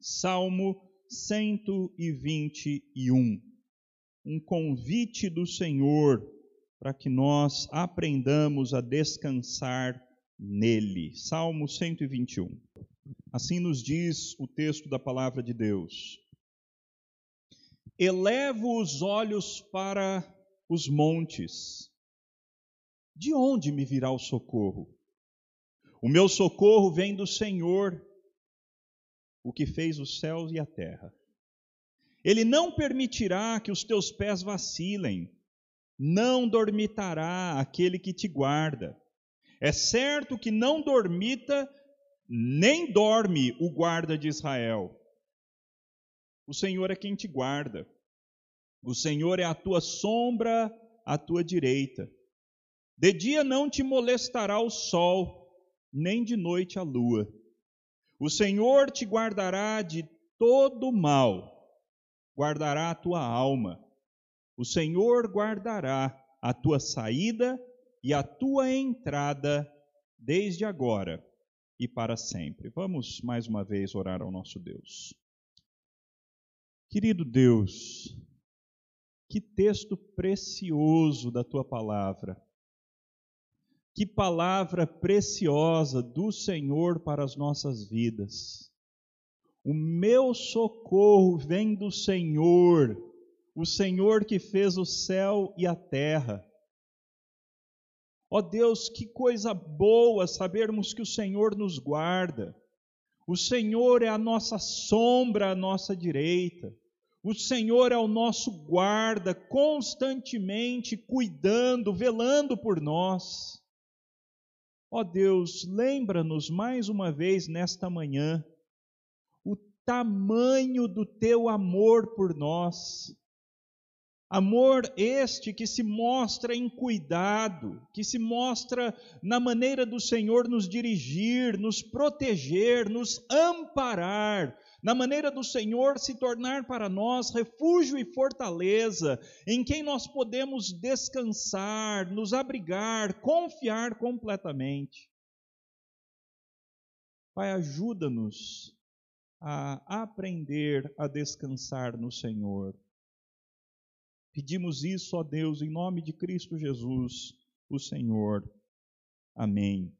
Salmo 121. Um convite do Senhor para que nós aprendamos a descansar nele. Salmo 121. Assim nos diz o texto da palavra de Deus. Elevo os olhos para os montes. De onde me virá o socorro? O meu socorro vem do Senhor, o que fez os céus e a terra. Ele não permitirá que os teus pés vacilem, não dormitará aquele que te guarda. É certo que não dormita, nem dorme o guarda de Israel. O Senhor é quem te guarda. O Senhor é a tua sombra à tua direita. De dia não te molestará o sol, nem de noite a lua. O Senhor te guardará de todo mal, guardará a tua alma. O Senhor guardará a tua saída e a tua entrada desde agora e para sempre. Vamos mais uma vez orar ao nosso Deus. Querido Deus, que texto precioso da tua palavra. Que palavra preciosa do Senhor para as nossas vidas. O meu socorro vem do Senhor, o Senhor que fez o céu e a terra. Ó oh Deus, que coisa boa sabermos que o Senhor nos guarda. O Senhor é a nossa sombra à nossa direita. O Senhor é o nosso guarda, constantemente cuidando, velando por nós. Ó Deus, lembra-nos mais uma vez nesta manhã o tamanho do teu amor por nós. Amor este que se mostra em cuidado, que se mostra na maneira do Senhor nos dirigir, nos proteger, nos amparar, na maneira do Senhor se tornar para nós refúgio e fortaleza, em quem nós podemos descansar, nos abrigar, confiar completamente. Pai, ajuda-nos a aprender a descansar no Senhor. Pedimos isso, ó Deus, em nome de Cristo Jesus, o Senhor. Amém.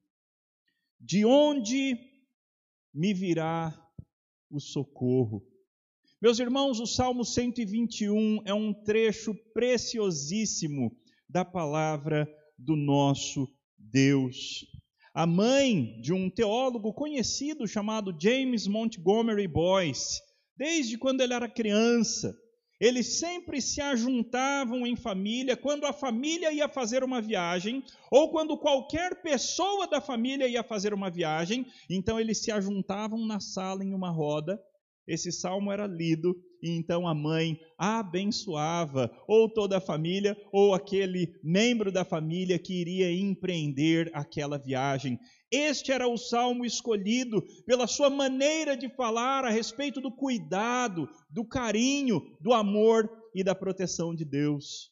De onde me virá o socorro. Meus irmãos, o Salmo 121 é um trecho preciosíssimo da palavra do nosso Deus. A mãe de um teólogo conhecido chamado James Montgomery Boyce, desde quando ele era criança, eles sempre se ajuntavam em família quando a família ia fazer uma viagem, ou quando qualquer pessoa da família ia fazer uma viagem, então eles se ajuntavam na sala em uma roda. Esse salmo era lido e então a mãe abençoava ou toda a família ou aquele membro da família que iria empreender aquela viagem. Este era o salmo escolhido pela sua maneira de falar a respeito do cuidado, do carinho, do amor e da proteção de Deus.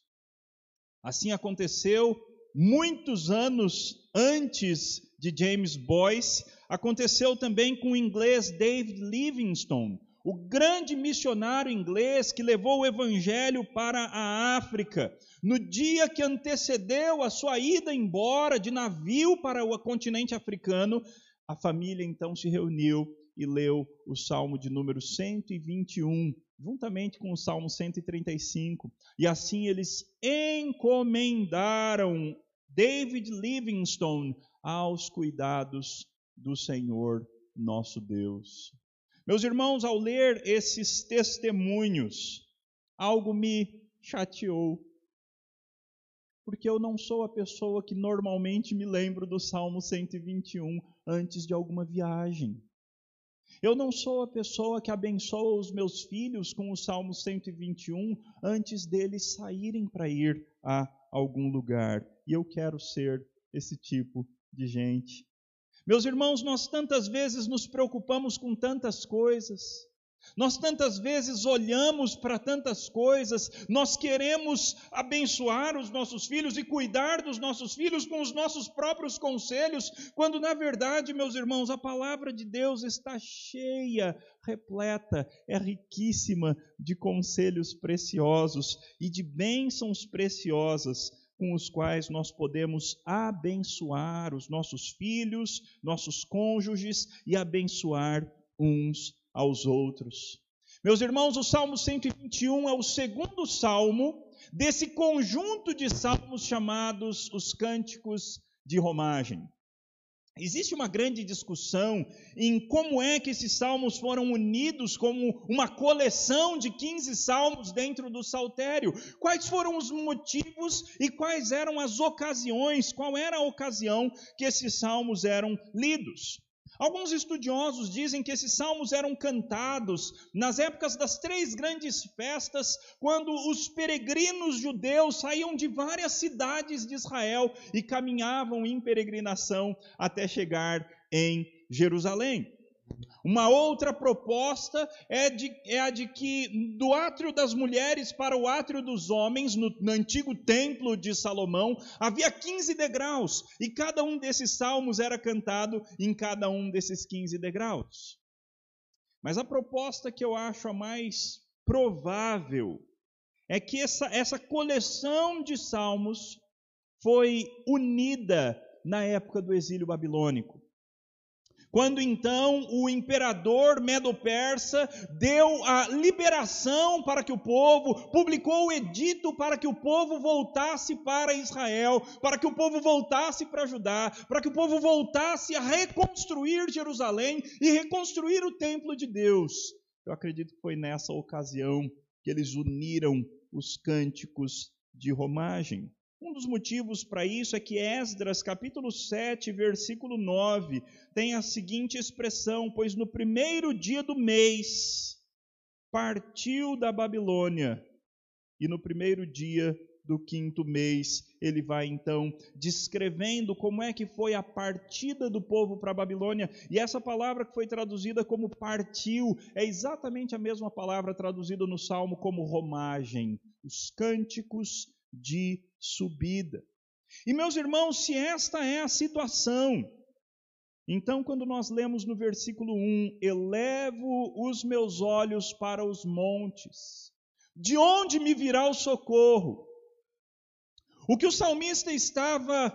Assim aconteceu muitos anos antes de James Boyce, aconteceu também com o inglês David Livingstone, o grande missionário inglês que levou o evangelho para a África. No dia que antecedeu a sua ida embora de navio para o continente africano, a família então se reuniu e leu o Salmo de número 121, juntamente com o Salmo 135. E assim eles encomendaram David Livingstone aos cuidados do Senhor nosso Deus. Meus irmãos, ao ler esses testemunhos, algo me chateou. Porque eu não sou a pessoa que normalmente me lembro do Salmo 121 antes de alguma viagem. Eu não sou a pessoa que abençoa os meus filhos com o Salmo 121 antes deles saírem para ir a algum lugar. E eu quero ser esse tipo de gente. Meus irmãos, nós tantas vezes nos preocupamos com tantas coisas, Nós tantas vezes olhamos para tantas coisas, nós queremos abençoar os nossos filhos e cuidar dos nossos filhos com os nossos próprios conselhos, quando na verdade, meus irmãos, a palavra de Deus está cheia, repleta, é riquíssima de conselhos preciosos e de bênçãos preciosas com os quais nós podemos abençoar os nossos filhos, nossos cônjuges e abençoar uns aos outros. Meus irmãos, o Salmo 121 é o segundo salmo desse conjunto de salmos chamados os Cânticos de Romagem. Existe uma grande discussão em como é que esses salmos foram unidos como uma coleção de 15 salmos dentro do saltério. Quais foram os motivos e quais eram as ocasiões, qual era a ocasião que esses salmos eram lidos. Alguns estudiosos dizem que esses salmos eram cantados nas épocas das três grandes festas, quando os peregrinos judeus saíam de várias cidades de Israel e caminhavam em peregrinação até chegar em Jerusalém. Uma outra proposta é, de, é, a de que do átrio das mulheres para o átrio dos homens, no, no, antigo templo de Salomão, havia 15 degraus, e cada um desses salmos era cantado em cada um desses 15 degraus. Mas a proposta que eu acho a mais provável é que essa, essa coleção de salmos foi unida na época do exílio babilônico. Quando então o imperador Medo-Persa deu a liberação para que o povo, publicou o edito para que o povo voltasse para Israel, para que o povo voltasse para Judá, para que o povo voltasse a reconstruir Jerusalém e reconstruir o templo de Deus. Eu acredito que foi nessa ocasião que eles uniram os cânticos de romagem. Um dos motivos para isso é que Esdras, capítulo 7, versículo 9, tem a seguinte expressão: Pois no primeiro dia do mês partiu da Babilônia, e no primeiro dia do quinto mês, ele vai então descrevendo como é que foi a partida do povo para a Babilônia. E essa palavra que foi traduzida como partiu é exatamente a mesma palavra traduzida no Salmo como romagem, os cânticos de subida. E meus irmãos, se esta é a situação, então quando nós lemos no versículo 1, elevo os meus olhos para os montes, de onde me virá o socorro? O que o salmista estava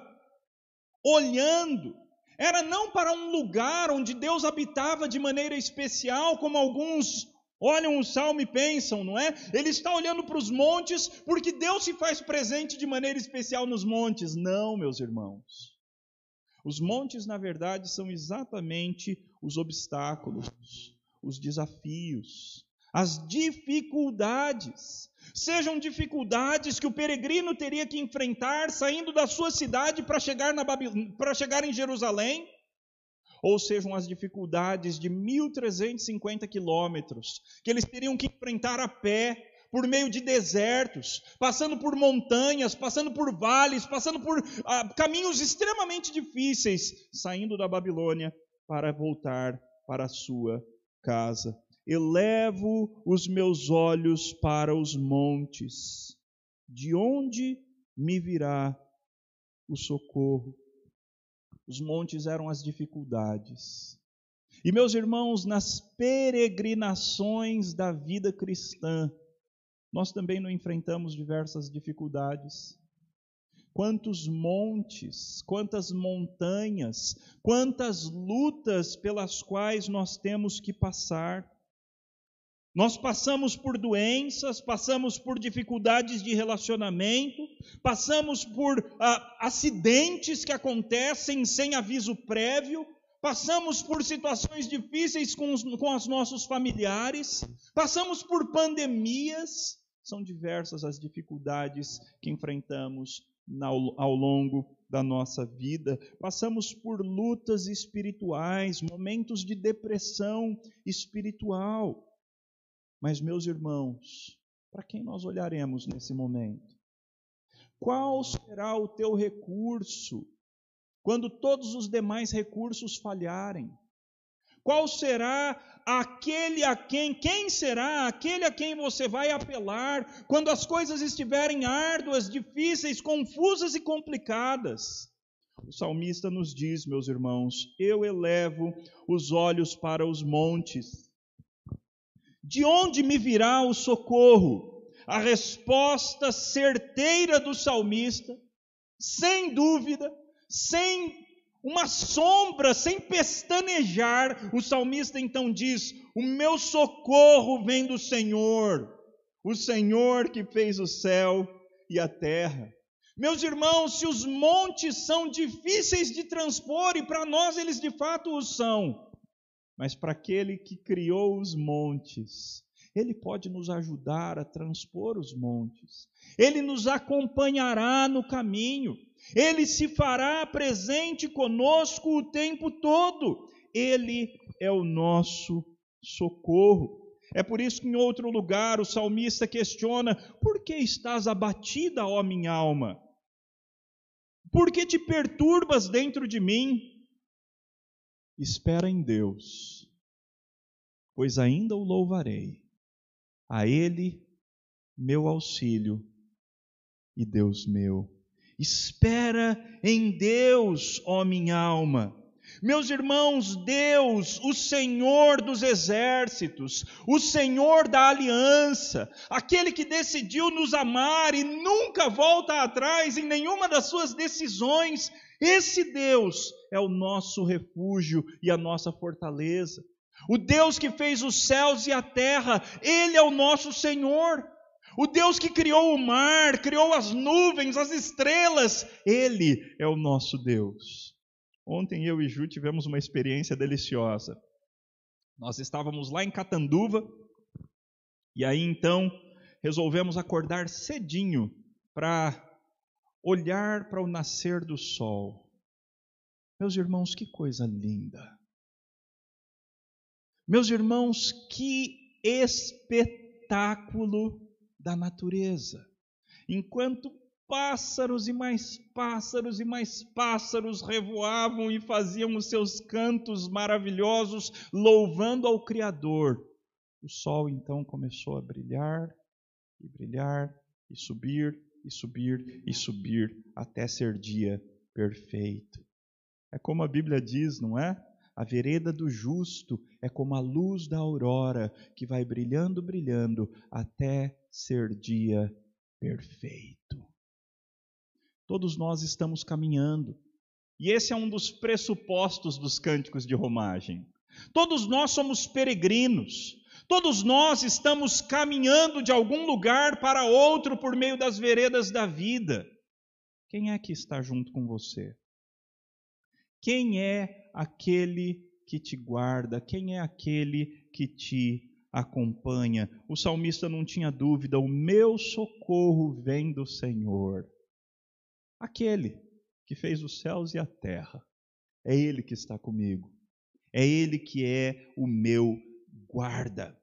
olhando era não para um lugar onde Deus habitava de maneira especial, como alguns olham o salmo e pensam, não é? Ele está olhando para os montes porque Deus se faz presente de maneira especial nos montes. Não, meus irmãos. Os montes, na verdade, são exatamente os obstáculos, os desafios, as dificuldades. Sejam dificuldades que o peregrino teria que enfrentar saindo da sua cidade para chegar, na para chegar em Jerusalém, ou sejam as dificuldades de 1.350 quilômetros, que eles teriam que enfrentar a pé, por meio de desertos, passando por montanhas, passando por vales, passando por ah, caminhos extremamente difíceis, saindo da Babilônia para voltar para a sua casa. Elevo os meus olhos para os montes, de onde me virá o socorro? Os montes eram as dificuldades. E meus irmãos, nas peregrinações da vida cristã, nós também não enfrentamos diversas dificuldades. Quantos montes, quantas montanhas, quantas lutas pelas quais nós temos que passar. Nós passamos por doenças, passamos por dificuldades de relacionamento, passamos por ah, acidentes que acontecem sem aviso prévio, passamos por situações difíceis com os, com os nossos familiares, passamos por pandemias. São diversas as dificuldades que enfrentamos ao, longo da nossa vida. Passamos por lutas espirituais, momentos de depressão espiritual. Mas, meus irmãos, para quem nós olharemos nesse momento? Qual será o teu recurso quando todos os demais recursos falharem? Qual será aquele a quem, quem será aquele a quem você vai apelar quando as coisas estiverem árduas, difíceis, confusas e complicadas? O salmista nos diz, meus irmãos, eu elevo os olhos para os montes. De onde me virá o socorro? A resposta certeira do salmista, sem dúvida, sem uma sombra, sem pestanejar, o salmista então diz: O meu socorro vem do Senhor, o Senhor que fez o céu e a terra. Meus irmãos, se os montes são difíceis de transpor, e para nós eles de fato o são, mas para aquele que criou os montes, ele pode nos ajudar a transpor os montes, ele nos acompanhará no caminho. Ele se fará presente conosco o tempo todo. Ele é o nosso socorro. É por isso que em outro lugar o salmista questiona: Por que estás abatida, ó minha alma? Por que te perturbas dentro de mim? Espera em Deus, pois ainda o louvarei. A Ele, meu auxílio e Deus meu. Espera em Deus, ó minha alma. Meus irmãos, Deus, o Senhor dos exércitos, o Senhor da aliança, aquele que decidiu nos amar e nunca volta atrás em nenhuma das suas decisões, esse Deus é o nosso refúgio e a nossa fortaleza. O Deus que fez os céus e a terra, Ele é o nosso Senhor. O Deus que criou o mar, criou as nuvens, as estrelas, Ele é o nosso Deus. Ontem eu e Ju tivemos uma experiência deliciosa. Nós estávamos lá em Catanduva e aí então resolvemos acordar cedinho para olhar para o nascer do sol. Meus irmãos, que coisa linda! Meus irmãos, que espetáculo da natureza. Enquanto pássaros e mais pássaros e mais pássaros revoavam e faziam os seus cantos maravilhosos, louvando ao Criador, o sol então começou a brilhar e brilhar e subir e subir e subir até ser dia perfeito. É como a Bíblia diz, não é? A vereda do justo é como a luz da aurora que vai brilhando, brilhando até ser dia perfeito. Todos nós estamos caminhando, e esse é um dos pressupostos dos cânticos de romagem. Todos nós somos peregrinos, todos nós estamos caminhando de algum lugar para outro por meio das veredas da vida. Quem é que está junto com você? Quem é aquele que te guarda? Quem é aquele que te acompanha? O salmista não tinha dúvida: o meu socorro vem do Senhor. Aquele que fez os céus e a terra. É Ele que está comigo. É Ele que é o meu guarda.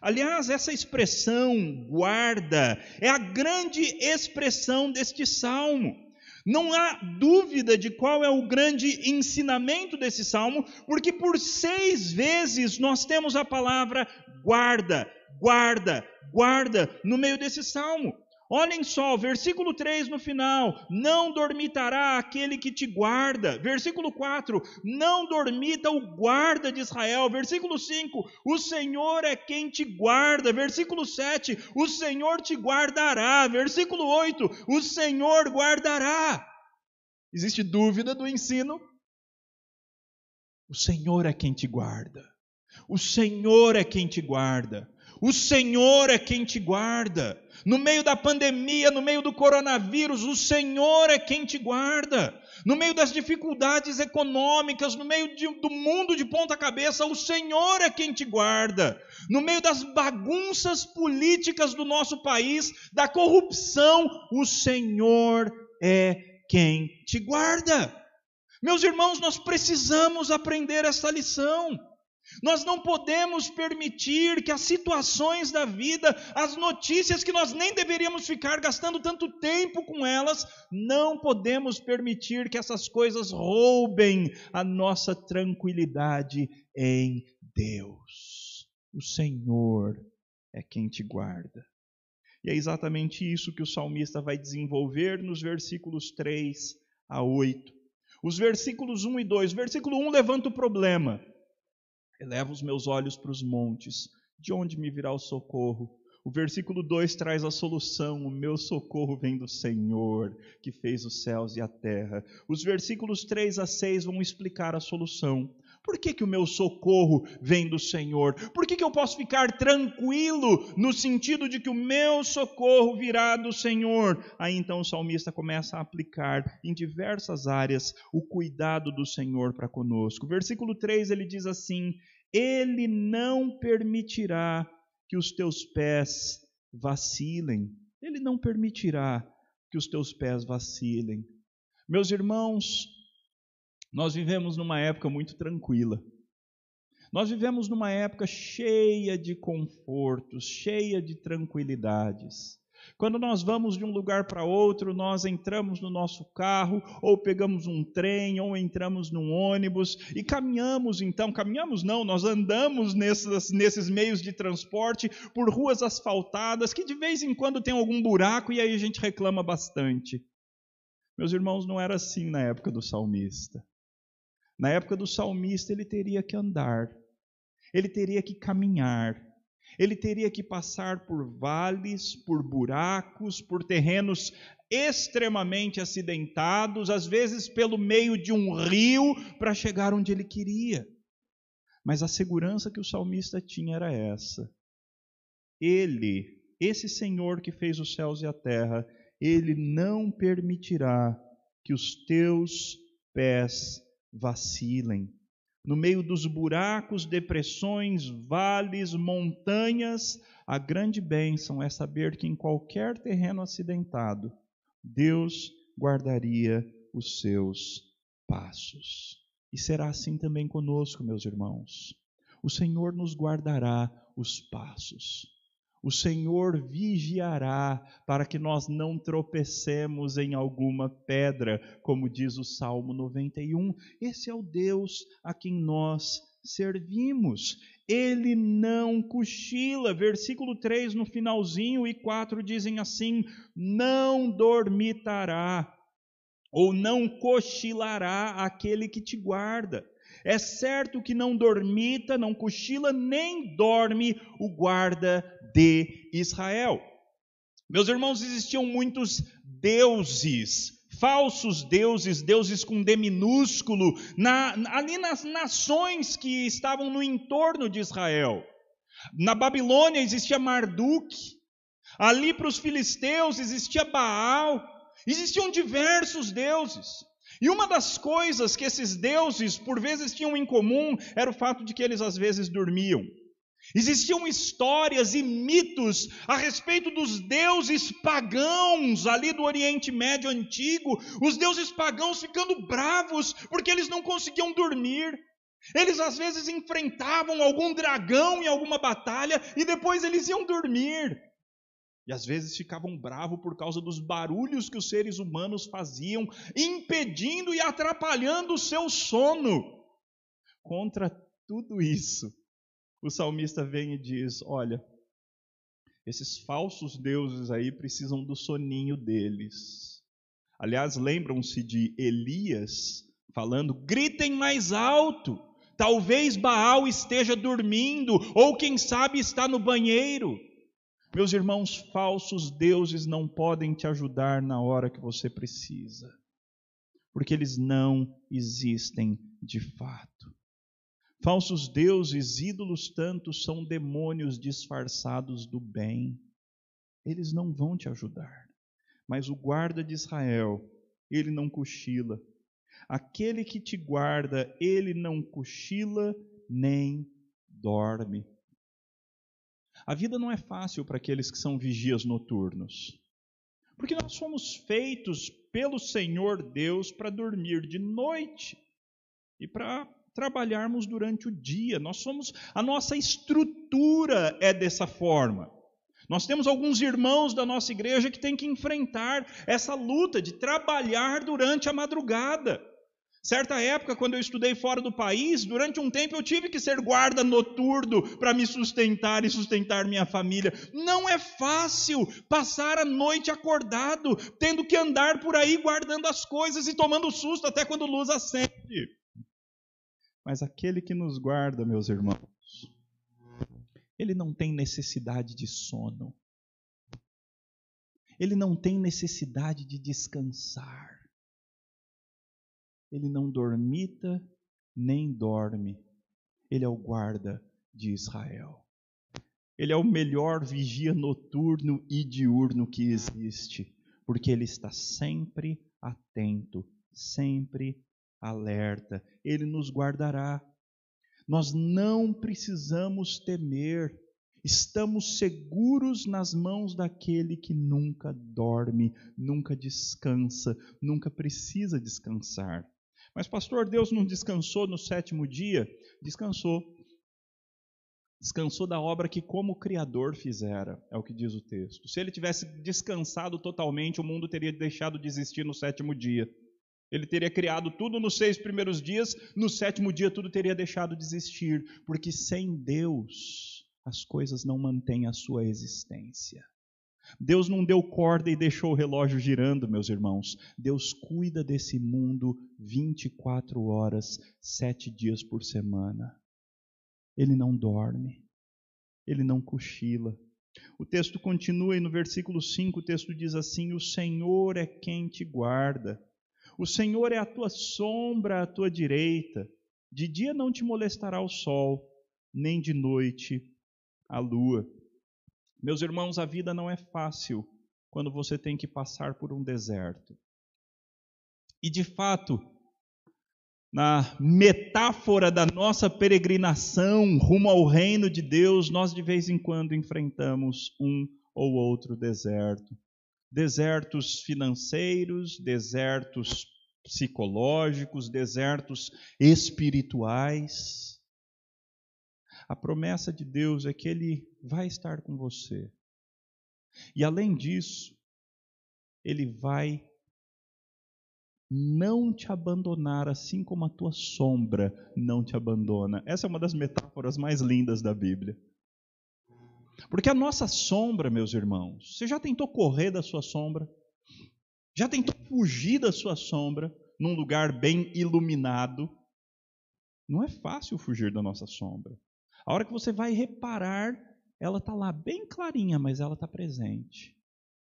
Aliás, essa expressão guarda é a grande expressão deste salmo. Não há dúvida de qual é o grande ensinamento desse salmo, porque por seis vezes nós temos a palavra guarda, guarda, guarda no meio desse salmo. Olhem só, versículo 3 no final: Não dormitará aquele que te guarda. Versículo 4: Não dormita o guarda de Israel. Versículo 5: O Senhor é quem te guarda. Versículo 7: O Senhor te guardará. Versículo 8: O Senhor guardará. Existe dúvida do ensino? O Senhor é quem te guarda. O Senhor é quem te guarda. O Senhor é quem te guarda. No meio da pandemia, no meio do coronavírus, o Senhor é quem te guarda. No meio das dificuldades econômicas, no meio de, do mundo de ponta cabeça, o Senhor é quem te guarda. No meio das bagunças políticas do nosso país, da corrupção, o Senhor é quem te guarda. Meus irmãos, nós precisamos aprender essa lição. Nós não podemos permitir que as situações da vida, as notícias que nós nem deveríamos ficar gastando tanto tempo com elas, não podemos permitir que essas coisas roubem a nossa tranquilidade em Deus. O Senhor é quem te guarda. E é exatamente isso que o salmista vai desenvolver nos versículos 3 a 8. Os versículos 1 e 2. Versículo 1 levanta o problema. Eleva os meus olhos para os montes, de onde me virá o socorro? O versículo 2 traz a solução: o meu socorro vem do Senhor, que fez os céus e a terra. Os versículos 3 a 6 vão explicar a solução. Por que, que o meu socorro vem do Senhor? Por que, que eu posso ficar tranquilo no sentido de que o meu socorro virá do Senhor? Aí então o salmista começa a aplicar em diversas áreas o cuidado do Senhor para conosco. Versículo 3 ele diz assim: Ele não permitirá que os teus pés vacilem. Ele não permitirá que os teus pés vacilem. Meus irmãos, nós vivemos numa época muito tranquila. Nós vivemos numa época cheia de confortos, cheia de tranquilidades. Quando nós vamos de um lugar para outro, nós entramos no nosso carro, ou pegamos um trem, ou entramos num ônibus e caminhamos então. Caminhamos não, nós andamos nesses, nesses meios de transporte por ruas asfaltadas que de vez em quando tem algum buraco e aí a gente reclama bastante. Meus irmãos, não era assim na época do salmista. Na época do salmista, ele teria que andar, ele teria que caminhar, ele teria que passar por vales, por buracos, por terrenos extremamente acidentados, às vezes pelo meio de um rio, para chegar onde ele queria. Mas a segurança que o salmista tinha era essa. Ele, esse Senhor que fez os céus e a terra, ele não permitirá que os teus pés vacilem. No meio dos buracos, depressões, vales, montanhas, a grande bênção é saber que em qualquer terreno acidentado, Deus guardaria os seus passos. E será assim também conosco, meus irmãos. O Senhor nos guardará os passos. O Senhor vigiará para que nós não tropecemos em alguma pedra, como diz o Salmo 91. Esse é o Deus a quem nós servimos. Ele não cochila. Versículo 3 no finalzinho e 4 dizem assim: Não dormitará ou não cochilará aquele que te guarda. É certo que não dormita, não cochila, nem dorme o guarda de Israel. Meus irmãos, existiam muitos deuses, falsos deuses, deuses com D minúsculo, na, ali nas nações que estavam no entorno de Israel. Na Babilônia existia Marduk, ali para os filisteus existia Baal, existiam diversos deuses. E uma das coisas que esses deuses por vezes tinham em comum era o fato de que eles às vezes dormiam. Existiam histórias e mitos a respeito dos deuses pagãos ali do Oriente Médio antigo, os deuses pagãos ficando bravos porque eles não conseguiam dormir. Eles às vezes enfrentavam algum dragão em alguma batalha e depois eles iam dormir. E às vezes ficavam bravos por causa dos barulhos que os seres humanos faziam, impedindo e atrapalhando o seu sono. Contra tudo isso, o salmista vem e diz: Olha, esses falsos deuses aí precisam do soninho deles. Aliás, lembram-se de Elias falando: gritem mais alto. Talvez Baal esteja dormindo, ou quem sabe está no banheiro. Meus irmãos, falsos deuses não podem te ajudar na hora que você precisa, porque eles não existem de fato. Falsos deuses, ídolos tantos são demônios disfarçados do bem. Eles não vão te ajudar. Mas o guarda de Israel, ele não cochila. Aquele que te guarda, ele não cochila nem dorme. A vida não é fácil para aqueles que são vigias noturnos. Porque nós fomos feitos pelo Senhor Deus para dormir de noite e para trabalharmos durante o dia. Nós somos a nossa estrutura é dessa forma. Nós temos alguns irmãos da nossa igreja que têm que enfrentar essa luta de trabalhar durante a madrugada. Certa época, quando eu estudei fora do país, durante um tempo eu tive que ser guarda noturno para me sustentar e sustentar minha família. Não é fácil passar a noite acordado, tendo que andar por aí guardando as coisas e tomando susto até quando luz acende. Mas aquele que nos guarda, meus irmãos, ele não tem necessidade de sono. Ele não tem necessidade de descansar. Ele não dormita nem dorme. Ele é o guarda de Israel. Ele é o melhor vigia noturno e diurno que existe, porque ele está sempre atento, sempre alerta. Ele nos guardará. Nós não precisamos temer. Estamos seguros nas mãos daquele que nunca dorme, nunca descansa, nunca precisa descansar. Mas, pastor, Deus não descansou no sétimo dia? Descansou. Descansou da obra que, como Criador, fizera, é o que diz o texto. Se ele tivesse descansado totalmente, o mundo teria deixado de existir no sétimo dia. Ele teria criado tudo nos seis primeiros dias, no sétimo dia tudo teria deixado de existir, porque sem Deus as coisas não mantêm a sua existência. Deus não deu corda e deixou o relógio girando, meus irmãos. Deus cuida desse mundo 24 horas, sete dias por semana. Ele não dorme, ele não cochila. O texto continua e no versículo 5 o texto diz assim: O Senhor é quem te guarda, o Senhor é a tua sombra à tua direita. De dia não te molestará o sol, nem de noite a lua. Meus irmãos, a vida não é fácil quando você tem que passar por um deserto. E de fato, na metáfora da nossa peregrinação rumo ao reino de Deus, nós de vez em quando enfrentamos um ou outro deserto. Desertos financeiros, desertos psicológicos, desertos espirituais. A promessa de Deus é que Ele vai estar com você. E além disso, Ele vai não te abandonar, assim como a tua sombra não te abandona. Essa é uma das metáforas mais lindas da Bíblia. Porque a nossa sombra, meus irmãos, você já tentou correr da sua sombra? Já tentou fugir da sua sombra num lugar bem iluminado? Não é fácil fugir da nossa sombra. A hora que você vai reparar, ela está lá bem clarinha, mas ela está presente.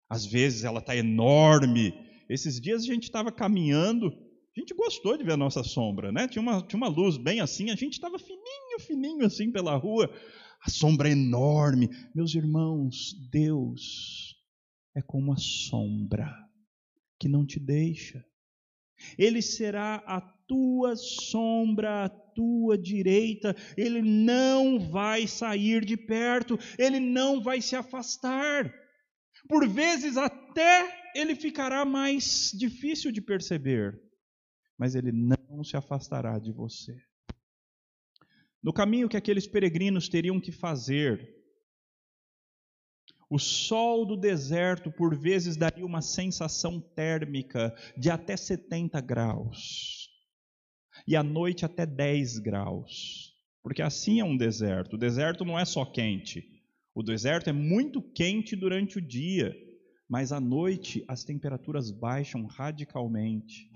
Às vezes ela está enorme. Esses dias a gente estava caminhando, a gente gostou de ver a nossa sombra, né? Tinha uma, tinha uma luz bem assim, a gente estava fininho, fininho assim pela rua, a sombra enorme. Meus irmãos, Deus é como a sombra que não te deixa. Ele será a tua sombra, tua direita, ele não vai sair de perto, ele não vai se afastar. Por vezes até ele ficará mais difícil de perceber, mas ele não se afastará de você. No caminho que aqueles peregrinos teriam que fazer, o sol do deserto por vezes daria uma sensação térmica de até 70 graus. E à noite até 10 graus. Porque assim é um deserto. O deserto não é só quente. O deserto é muito quente durante o dia, mas à noite as temperaturas baixam radicalmente.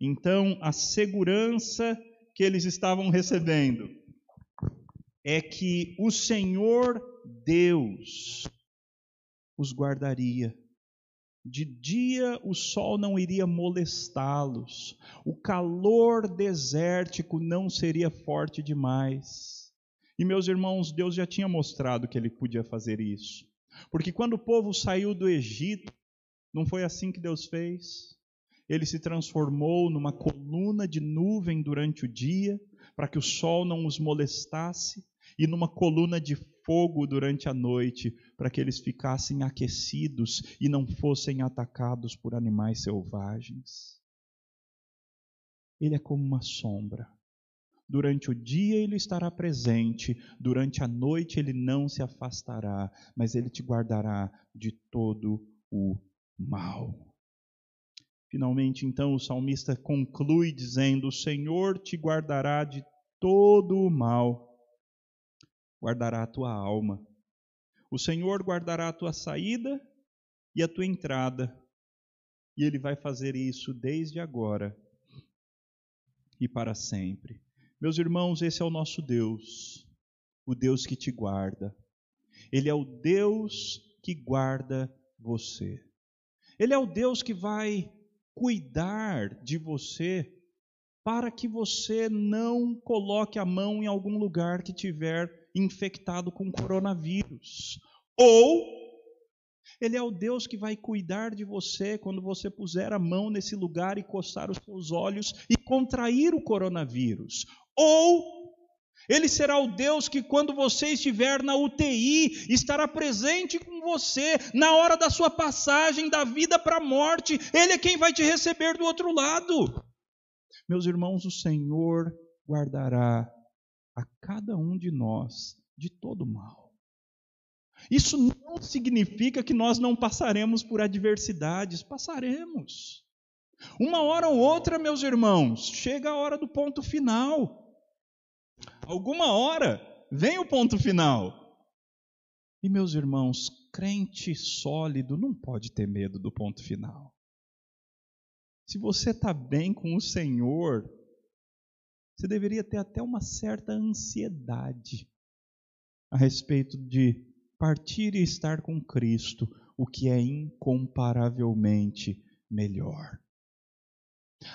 Então, a segurança que eles estavam recebendo é que o Senhor Deus os guardaria. De dia o sol não iria molestá-los, o calor desértico não seria forte demais. E meus irmãos, Deus já tinha mostrado que ele podia fazer isso. Porque quando o povo saiu do Egito, não foi assim que Deus fez? Ele se transformou numa coluna de nuvem durante o dia, para que o sol não os molestasse, e numa coluna de fogo durante a noite, para que eles ficassem aquecidos e não fossem atacados por animais selvagens. Ele é como uma sombra. Durante o dia ele estará presente, durante a noite ele não se afastará, mas ele te guardará de todo o mal. Finalmente, então, o salmista conclui dizendo: O Senhor te guardará de todo o mal, guardará a tua alma. O Senhor guardará a tua saída e a tua entrada, e Ele vai fazer isso desde agora e para sempre. Meus irmãos, esse é o nosso Deus, o Deus que te guarda. Ele é o Deus que guarda você. Ele é o Deus que vai cuidar de você para que você não coloque a mão em algum lugar que tiver infectado com coronavírus. Ou ele é o Deus que vai cuidar de você quando você puser a mão nesse lugar e coçar os seus olhos e contrair o coronavírus. Ou ele será o Deus que, quando você estiver na UTI, estará presente com você na hora da sua passagem da vida para a morte. Ele é quem vai te receber do outro lado. Meus irmãos, o Senhor guardará a cada um de nós de todo mal. Isso não significa que nós não passaremos por adversidades, passaremos. Uma hora ou outra, meus irmãos, chega a hora do ponto final. Alguma hora vem o ponto final. E, meus irmãos, crente sólido não pode ter medo do ponto final. Se você está bem com o Senhor, você deveria ter até uma certa ansiedade a respeito de partir e estar com Cristo, o que é incomparavelmente melhor.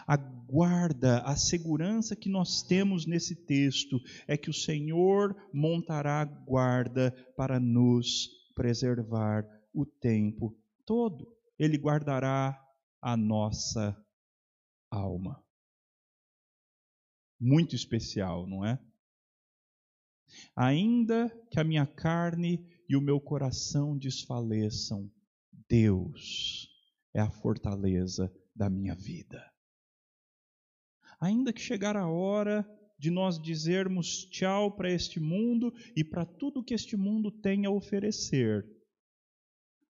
A guarda, a segurança que nós temos nesse texto é que o Senhor montará guarda para nos preservar o tempo todo. Ele guardará a nossa alma. Muito especial, não é? Ainda que a minha carne e o meu coração desfaleçam, Deus é a fortaleza da minha vida ainda que chegar a hora de nós dizermos tchau para este mundo e para tudo que este mundo tem a oferecer,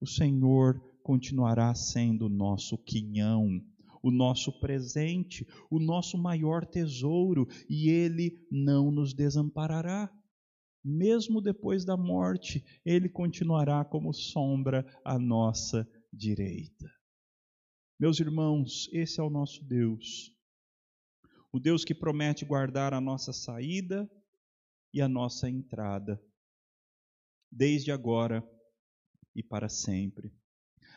o Senhor continuará sendo nosso quinhão, o nosso presente, o nosso maior tesouro, e Ele não nos desamparará. Mesmo depois da morte, Ele continuará como sombra à nossa direita. Meus irmãos, esse é o nosso Deus o Deus que promete guardar a nossa saída e a nossa entrada, desde agora e para sempre.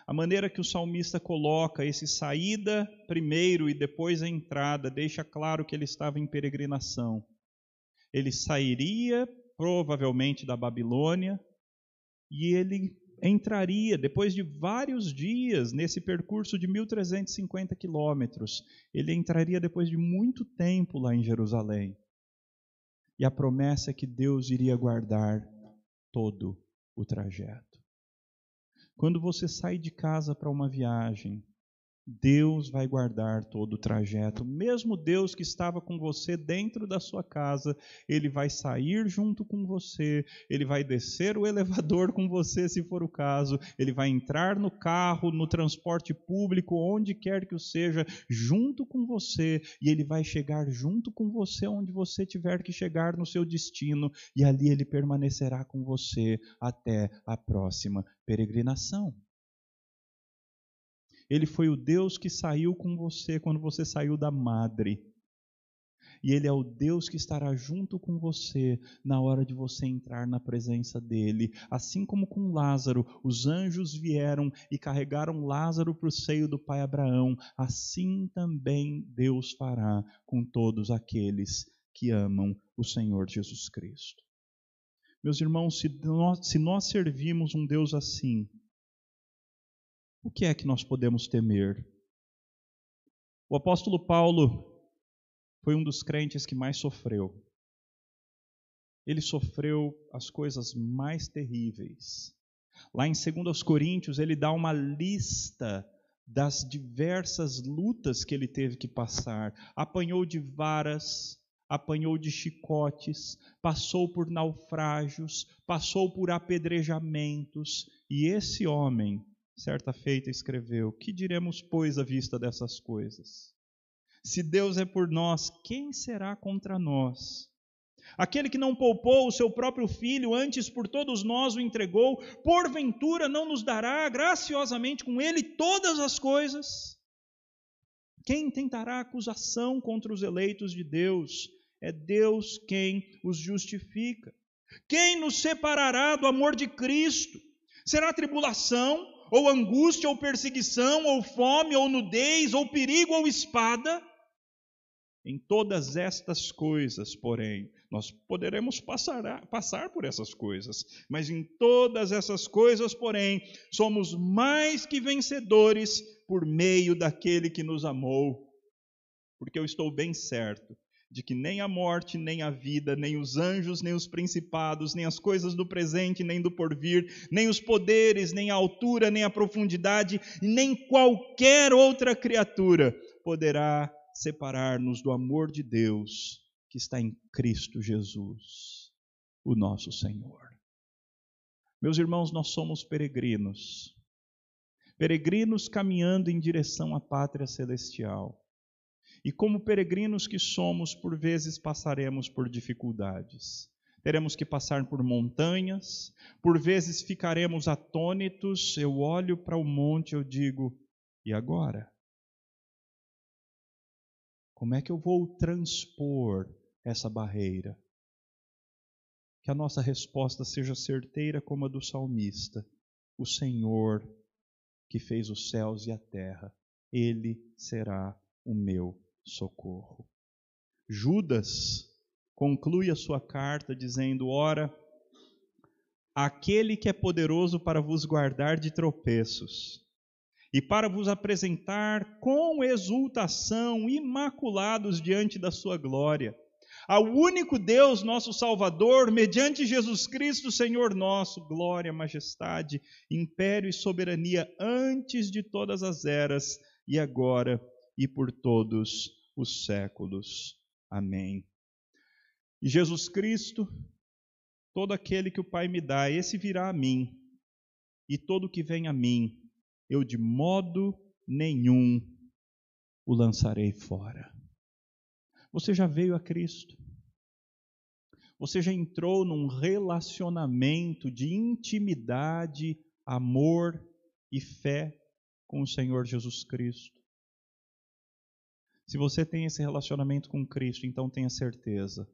A maneira que o salmista coloca esse saída primeiro e depois a entrada deixa claro que ele estava em peregrinação. Ele sairia provavelmente da Babilônia e ele entraria, depois de vários dias nesse percurso de 1.350 quilômetros, ele entraria depois de muito tempo lá em Jerusalém. E a promessa é que Deus iria guardar todo o trajeto. Quando você sai de casa para uma viagem, Deus vai guardar todo o trajeto. Mesmo Deus que estava com você dentro da sua casa, ele vai sair junto com você, ele vai descer o elevador com você, se for o caso, ele vai entrar no carro, no transporte público, onde quer que o seja, junto com você, e ele vai chegar junto com você onde você tiver que chegar no seu destino, e ali ele permanecerá com você até a próxima peregrinação. Ele foi o Deus que saiu com você quando você saiu da madre. E Ele é o Deus que estará junto com você na hora de você entrar na presença dEle. Assim como com Lázaro, os anjos vieram e carregaram Lázaro para o seio do pai Abraão, assim também Deus fará com todos aqueles que amam o Senhor Jesus Cristo. Meus irmãos, se nós, se nós servimos um Deus assim, o que é que nós podemos temer? O apóstolo Paulo foi um dos crentes que mais sofreu. Ele sofreu as coisas mais terríveis. Lá em 2 Coríntios, ele dá uma lista das diversas lutas que ele teve que passar. Apanhou de varas, apanhou de chicotes, passou por naufrágios, passou por apedrejamentos, e esse homem, certa feita, escreveu: Que diremos, pois, à vista dessas coisas? Se Deus é por nós, quem será contra nós? Aquele que não poupou o seu próprio filho, antes por todos nós o entregou, porventura não nos dará graciosamente com ele todas as coisas? Quem tentará acusação contra os eleitos de Deus? É Deus quem os justifica. Quem nos separará do amor de Cristo? Será tribulação, ou angústia, ou perseguição, ou fome, ou nudez, ou perigo, ou espada? Em todas estas coisas, porém, nós poderemos passar, passar por essas coisas, mas em todas essas coisas, porém, somos mais que vencedores por meio daquele que nos amou. Porque eu estou bem certo de que nem a morte, nem a vida, nem os anjos, nem os principados, nem as coisas do presente, nem do porvir, nem os poderes, nem a altura, nem a profundidade, nem qualquer outra criatura poderá separar-nos do amor de Deus que está em Cristo Jesus, o nosso Senhor. Meus irmãos, nós somos peregrinos, peregrinos caminhando em direção à pátria celestial. E como peregrinos que somos, por vezes passaremos por dificuldades. Teremos que passar por montanhas, por vezes ficaremos atônitos. Eu olho para o monte, eu digo: e agora? Como é que eu vou transpor essa barreira? Que a nossa resposta seja certeira como a do salmista: O Senhor que fez os céus e a terra, ele será o meu socorro. Judas conclui a sua carta dizendo: Ora, aquele que é poderoso para vos guardar de tropeços e para vos apresentar com exultação, imaculados diante da sua glória, ao único Deus, nosso Salvador, mediante Jesus Cristo, Senhor nosso, glória, majestade, império e soberania antes de todas as eras e agora e por todos os séculos. Amém. E Jesus Cristo, todo aquele que o Pai me dá, esse virá a mim, e todo que vem a mim, eu de modo nenhum o lançarei fora. Você já veio a Cristo. Você já entrou num relacionamento de intimidade, amor e fé com o Senhor Jesus Cristo. Se você tem esse relacionamento com Cristo, então tenha certeza,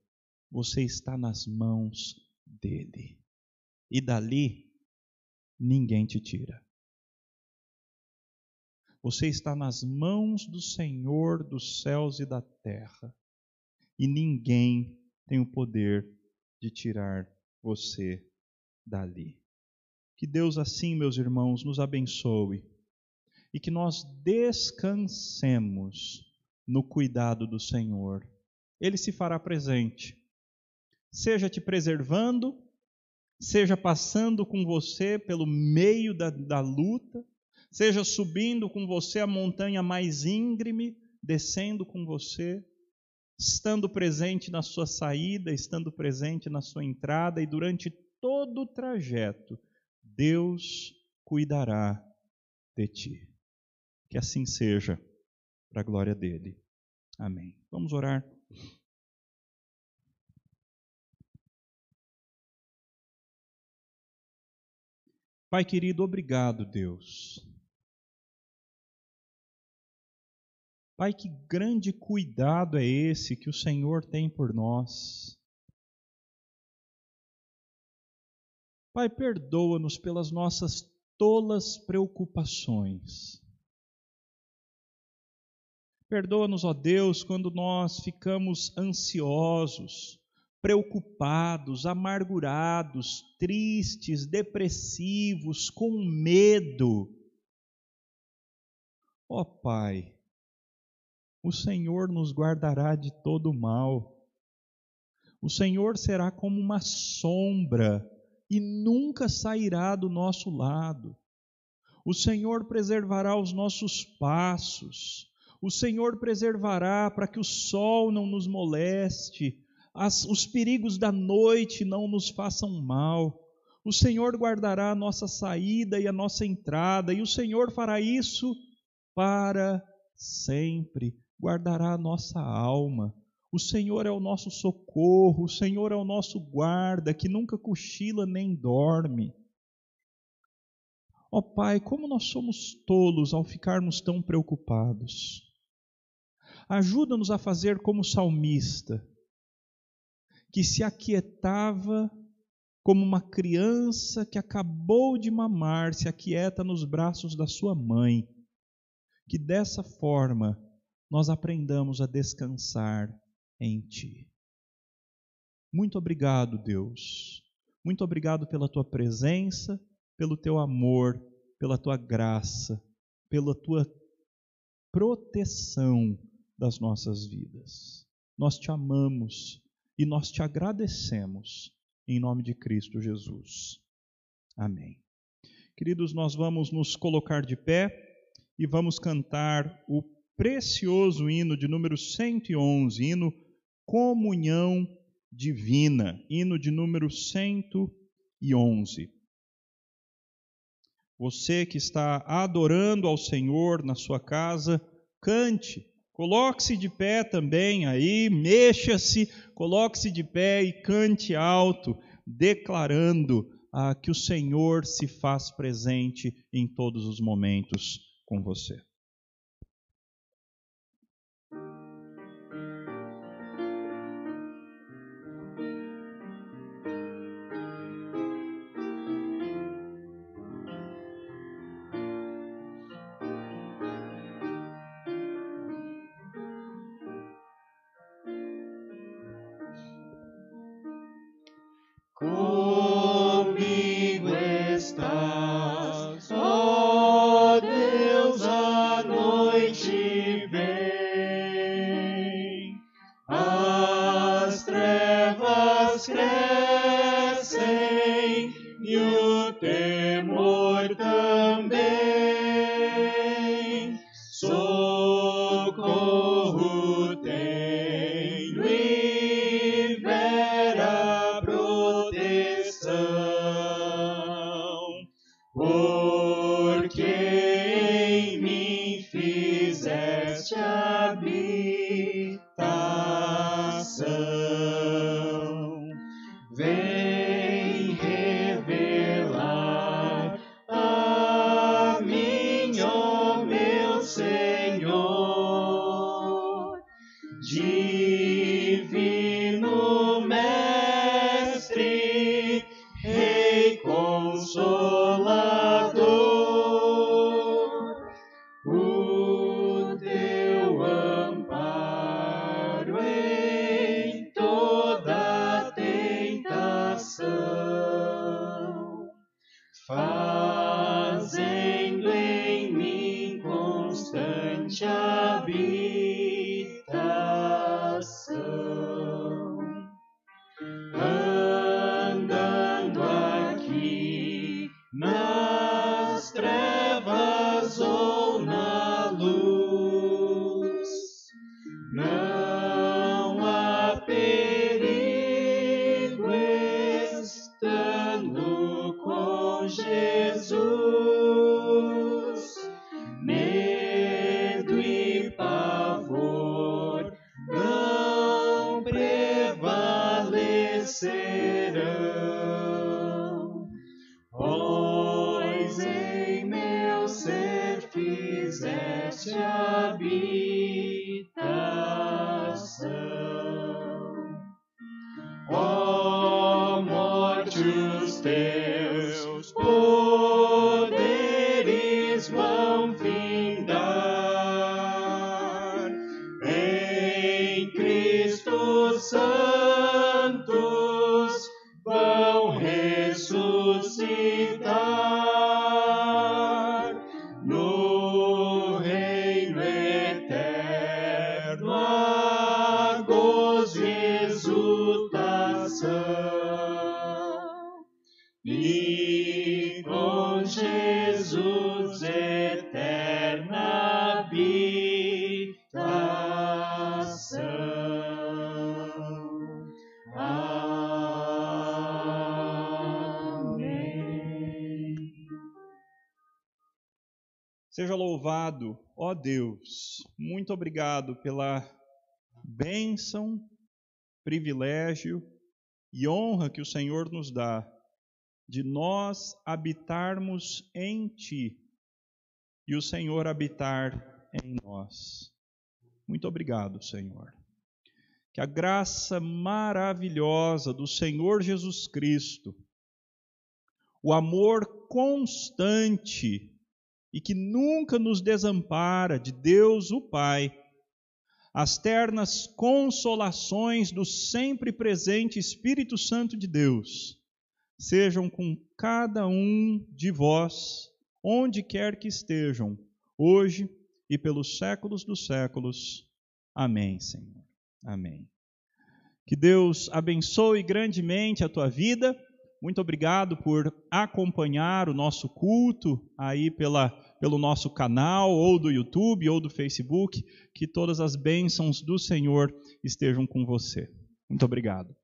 você está nas mãos dele. E dali ninguém te tira. Você está nas mãos do Senhor dos céus e da terra, e ninguém tem o poder de tirar você dali. Que Deus, assim, meus irmãos, nos abençoe e que nós descansemos no cuidado do Senhor. Ele se fará presente, seja te preservando, seja passando com você pelo meio da, da luta, seja subindo com você a montanha mais íngreme, descendo com você, estando presente na sua saída, estando presente na sua entrada e durante todo o trajeto, Deus cuidará de ti. Que assim seja, para a glória dele. Amém. Vamos orar. Pai querido, obrigado, Deus Pai, que grande cuidado é esse que o Senhor tem por nós. Pai, perdoa-nos pelas nossas tolas preocupações. Perdoa-nos, ó Deus, quando nós ficamos ansiosos, preocupados, amargurados, tristes, depressivos, com medo. Ó Pai, o Senhor nos guardará de todo mal. O Senhor será como uma sombra e nunca sairá do nosso lado. O Senhor preservará os nossos passos. O Senhor preservará para que o sol não nos moleste, as, os perigos da noite não nos façam mal. O Senhor guardará a nossa saída e a nossa entrada, e o Senhor fará isso para sempre. Guardará a nossa alma. O Senhor é o nosso socorro, o Senhor é o nosso guarda, que nunca cochila nem dorme. Ó oh, Pai, como nós somos tolos ao ficarmos tão preocupados. Ajuda-nos a fazer como salmista, que se aquietava como uma criança que acabou de mamar, se aquieta nos braços da sua mãe. Que dessa forma nós aprendamos a descansar em Ti. Muito obrigado, Deus. Muito obrigado pela Tua presença, pelo Teu amor, pela Tua graça, pela Tua proteção das nossas vidas. Nós te amamos e nós te agradecemos em nome de Cristo Jesus. Amém. Queridos, nós vamos nos colocar de pé e vamos cantar o precioso hino de número 111, hino Comunhão Divina, hino de número 111. Você que está adorando ao Senhor na sua casa, cante Coloque-se de pé também aí, mexa-se, coloque-se de pé e cante alto, declarando ah, que o Senhor se faz presente em todos os momentos com você. Seja louvado, ó Deus. Muito obrigado pela bênção, privilégio e honra que o Senhor nos dá de nós habitarmos em Ti e o Senhor habitar em nós. Muito obrigado, Senhor. Que a graça maravilhosa do Senhor Jesus Cristo, o amor constante e que nunca nos desampara de Deus o Pai, as ternas consolações do sempre presente Espírito Santo de Deus, sejam com cada um de vós, onde quer que estejam, hoje e pelos séculos dos séculos. Amém, Senhor. Amém. Que Deus abençoe grandemente a tua vida. Muito obrigado por acompanhar o nosso culto aí pela, pelo nosso canal, ou do YouTube, ou do Facebook. Que todas as bênçãos do Senhor estejam com você. Muito obrigado.